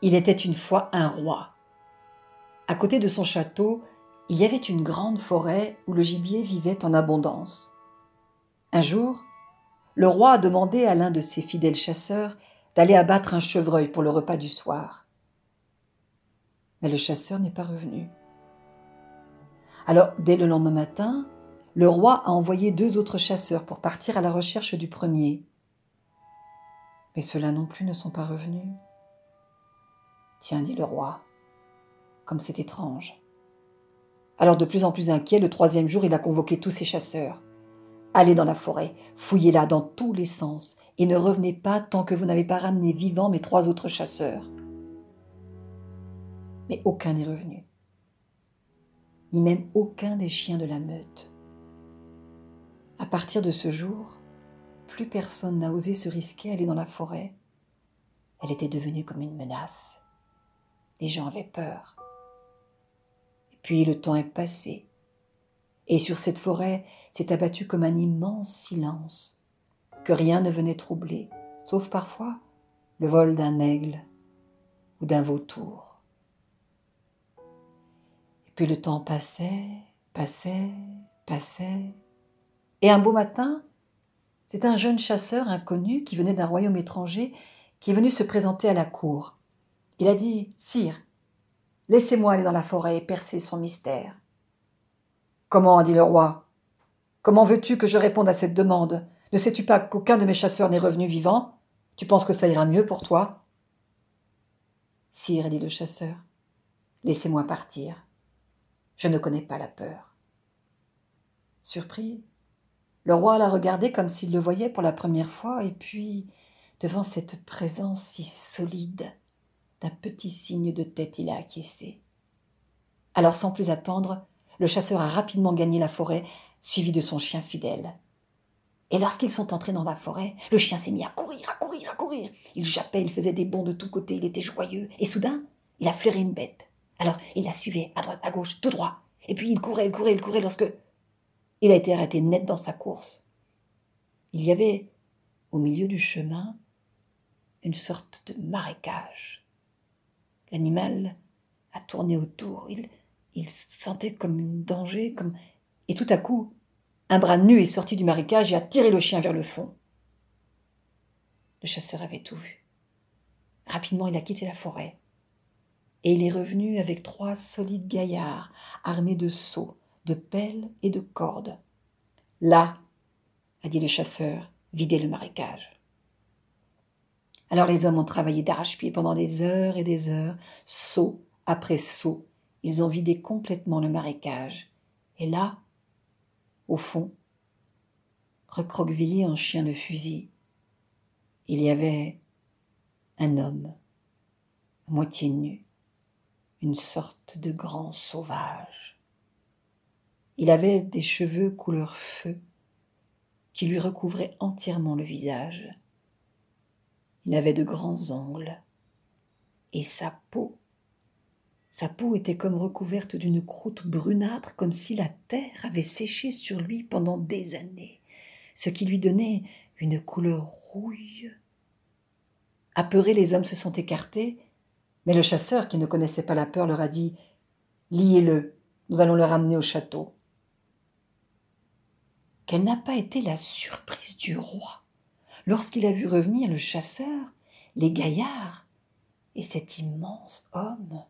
Il était une fois un roi. À côté de son château, il y avait une grande forêt où le gibier vivait en abondance. Un jour, le roi a demandé à l'un de ses fidèles chasseurs d'aller abattre un chevreuil pour le repas du soir. Mais le chasseur n'est pas revenu. Alors, dès le lendemain matin, le roi a envoyé deux autres chasseurs pour partir à la recherche du premier. Mais ceux-là non plus ne sont pas revenus. Tiens, dit le roi, comme c'est étrange. Alors de plus en plus inquiet, le troisième jour, il a convoqué tous ses chasseurs. Allez dans la forêt, fouillez-la dans tous les sens, et ne revenez pas tant que vous n'avez pas ramené vivants mes trois autres chasseurs. Mais aucun n'est revenu, ni même aucun des chiens de la meute. À partir de ce jour, plus personne n'a osé se risquer à aller dans la forêt. Elle était devenue comme une menace. Les gens avaient peur. Et puis le temps est passé. Et sur cette forêt s'est abattu comme un immense silence, que rien ne venait troubler, sauf parfois le vol d'un aigle ou d'un vautour. Et puis le temps passait, passait, passait. Et un beau matin, c'est un jeune chasseur inconnu qui venait d'un royaume étranger qui est venu se présenter à la cour. Il a dit Sire, laissez-moi aller dans la forêt et percer son mystère. Comment dit le roi. Comment veux-tu que je réponde à cette demande? Ne sais-tu pas qu'aucun de mes chasseurs n'est revenu vivant? Tu penses que ça ira mieux pour toi? Sire, dit le chasseur, laissez-moi partir. Je ne connais pas la peur. Surpris, le roi l'a regardé comme s'il le voyait pour la première fois, et puis, devant cette présence si solide, d'un petit signe de tête, il a acquiescé. Alors, sans plus attendre, le chasseur a rapidement gagné la forêt, suivi de son chien fidèle. Et lorsqu'ils sont entrés dans la forêt, le chien s'est mis à courir, à courir, à courir. Il jappait, il faisait des bonds de tous côtés, il était joyeux. Et soudain, il a flairé une bête. Alors, il la suivait, à droite, à gauche, tout droit. Et puis, il courait, il courait, il courait lorsque. Il a été arrêté net dans sa course. Il y avait, au milieu du chemin, une sorte de marécage. L'animal a tourné autour. Il, sentait comme un danger, comme. Et tout à coup, un bras nu est sorti du marécage et a tiré le chien vers le fond. Le chasseur avait tout vu. Rapidement, il a quitté la forêt. Et il est revenu avec trois solides gaillards, armés de seaux, de pelles et de cordes. Là, a dit le chasseur, videz le marécage. Alors les hommes ont travaillé d'arrache-pied pendant des heures et des heures, saut après saut. Ils ont vidé complètement le marécage. Et là, au fond, recroquevillé en chien de fusil, il y avait un homme, à moitié nu, une sorte de grand sauvage. Il avait des cheveux couleur feu qui lui recouvraient entièrement le visage. Il avait de grands ongles. Et sa peau, sa peau était comme recouverte d'une croûte brunâtre, comme si la terre avait séché sur lui pendant des années, ce qui lui donnait une couleur rouille. Apeurés, les hommes se sont écartés, mais le chasseur, qui ne connaissait pas la peur, leur a dit Liez-le, nous allons le ramener au château. Quelle n'a pas été la surprise du roi lorsqu'il a vu revenir le chasseur, les gaillards et cet immense homme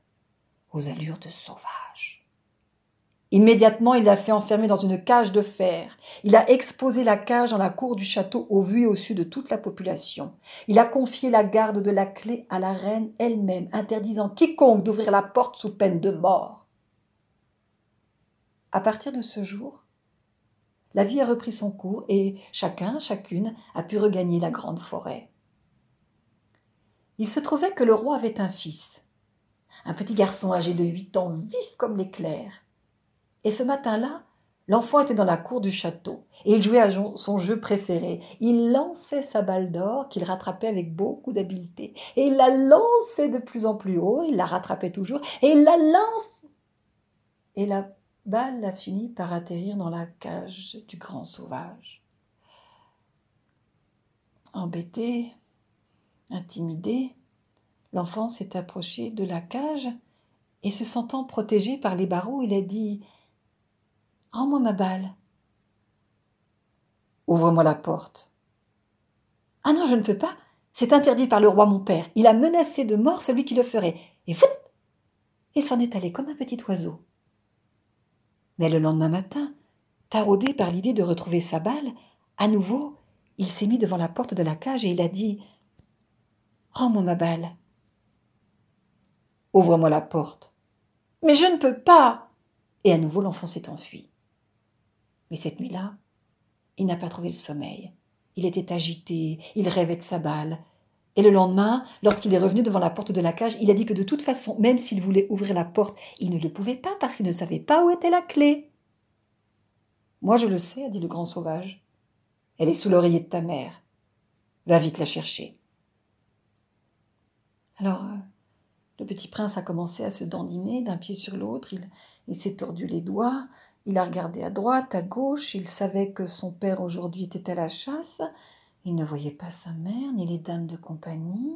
aux allures de sauvage. Immédiatement, il l'a fait enfermer dans une cage de fer. Il a exposé la cage dans la cour du château au vu et au su de toute la population. Il a confié la garde de la clé à la reine elle-même, interdisant quiconque d'ouvrir la porte sous peine de mort. À partir de ce jour, la vie a repris son cours et chacun, chacune a pu regagner la grande forêt. Il se trouvait que le roi avait un fils, un petit garçon âgé de huit ans, vif comme l'éclair. Et ce matin-là, l'enfant était dans la cour du château et il jouait à son jeu préféré. Il lançait sa balle d'or qu'il rattrapait avec beaucoup d'habileté. Et il la lançait de plus en plus haut, il la rattrapait toujours, et il la lance. Et la balle a fini par atterrir dans la cage du grand sauvage. Embêté, intimidé, L'enfant s'est approché de la cage et se sentant protégé par les barreaux, il a dit Rends-moi ma balle. Ouvre-moi la porte. Ah non, je ne peux pas. C'est interdit par le roi mon père. Il a menacé de mort celui qui le ferait. Et fout Il s'en est allé comme un petit oiseau. Mais le lendemain matin, taraudé par l'idée de retrouver sa balle, à nouveau, il s'est mis devant la porte de la cage et il a dit Rends-moi ma balle. Ouvre-moi la porte. Mais je ne peux pas. Et à nouveau l'enfant s'est enfui. Mais cette nuit-là, il n'a pas trouvé le sommeil. Il était agité, il rêvait de sa balle. Et le lendemain, lorsqu'il est revenu devant la porte de la cage, il a dit que de toute façon, même s'il voulait ouvrir la porte, il ne le pouvait pas parce qu'il ne savait pas où était la clé. Moi je le sais, a dit le grand sauvage. Elle est sous l'oreiller de ta mère. Va vite la chercher. Alors, euh, le petit prince a commencé à se dandiner d'un pied sur l'autre, il, s'est tordu les doigts, il a regardé à droite, à gauche, il savait que son père aujourd'hui était à la chasse, il ne voyait pas sa mère ni les dames de compagnie,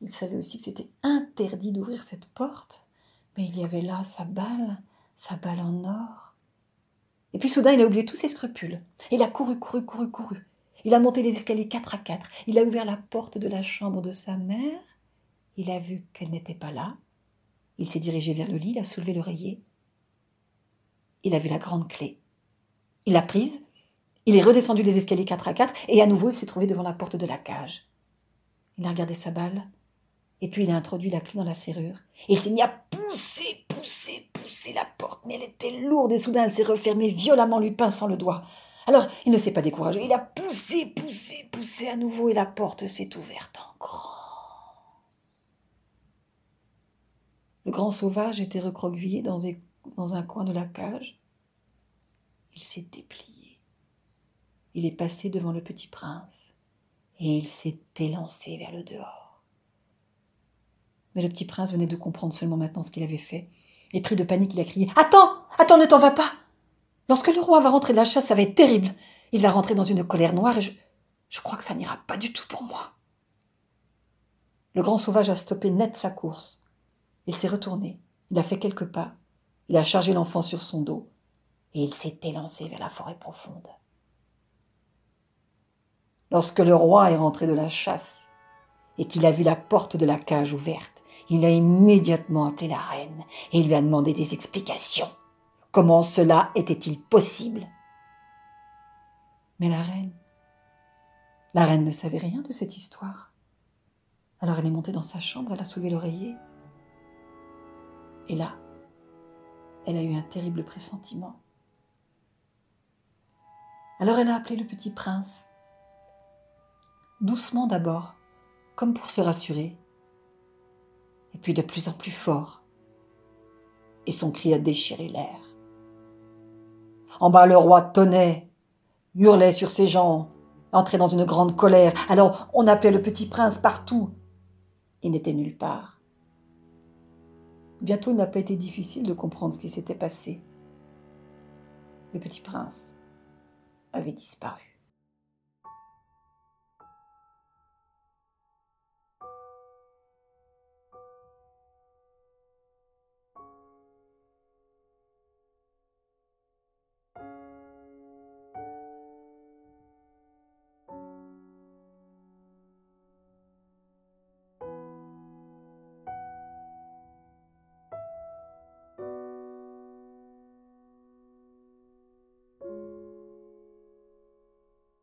il savait aussi que c'était interdit d'ouvrir cette porte, mais il y avait là sa balle, sa balle en or. Et puis soudain il a oublié tous ses scrupules. Il a couru, couru, couru, couru. Il a monté les escaliers quatre à quatre. Il a ouvert la porte de la chambre de sa mère. Il a vu qu'elle n'était pas là. Il s'est dirigé vers le lit, il a soulevé l'oreiller. Il a vu la grande clé. Il l'a prise, il est redescendu les escaliers quatre à quatre, et à nouveau il s'est trouvé devant la porte de la cage. Il a regardé sa balle, et puis il a introduit la clé dans la serrure. Il s'est mis à pousser, pousser, pousser la porte, mais elle était lourde, et soudain elle s'est refermée violemment, lui pinçant le doigt. Alors il ne s'est pas découragé, il a poussé, poussé, poussé à nouveau, et la porte s'est ouverte en grand. Le grand sauvage était recroquevillé dans, un coin de la cage. Il s'est déplié. Il est passé devant le petit prince et il s'est élancé vers le dehors. Mais le petit prince venait de comprendre seulement maintenant ce qu'il avait fait. Et pris de panique, il a crié Attends Attends, ne t'en va pas Lorsque le roi va rentrer de la chasse, ça va être terrible. Il va rentrer dans une colère noire et je, je crois que ça n'ira pas du tout pour moi. Le grand sauvage a stoppé net sa course. Il s'est retourné, il a fait quelques pas, il a chargé l'enfant sur son dos, et il s'est élancé vers la forêt profonde. Lorsque le roi est rentré de la chasse et qu'il a vu la porte de la cage ouverte, il a immédiatement appelé la reine et lui a demandé des explications. Comment cela était-il possible? Mais la reine, la reine ne savait rien de cette histoire. Alors elle est montée dans sa chambre, elle a soulevé l'oreiller et là, elle a eu un terrible pressentiment. Alors elle a appelé le petit prince, doucement d'abord, comme pour se rassurer, et puis de plus en plus fort, et son cri a déchiré l'air. En bas, le roi tonnait, hurlait sur ses gens, entrait dans une grande colère. Alors on appelait le petit prince partout. Il n'était nulle part. Bientôt, il n'a pas été difficile de comprendre ce qui s'était passé. Le petit prince avait disparu.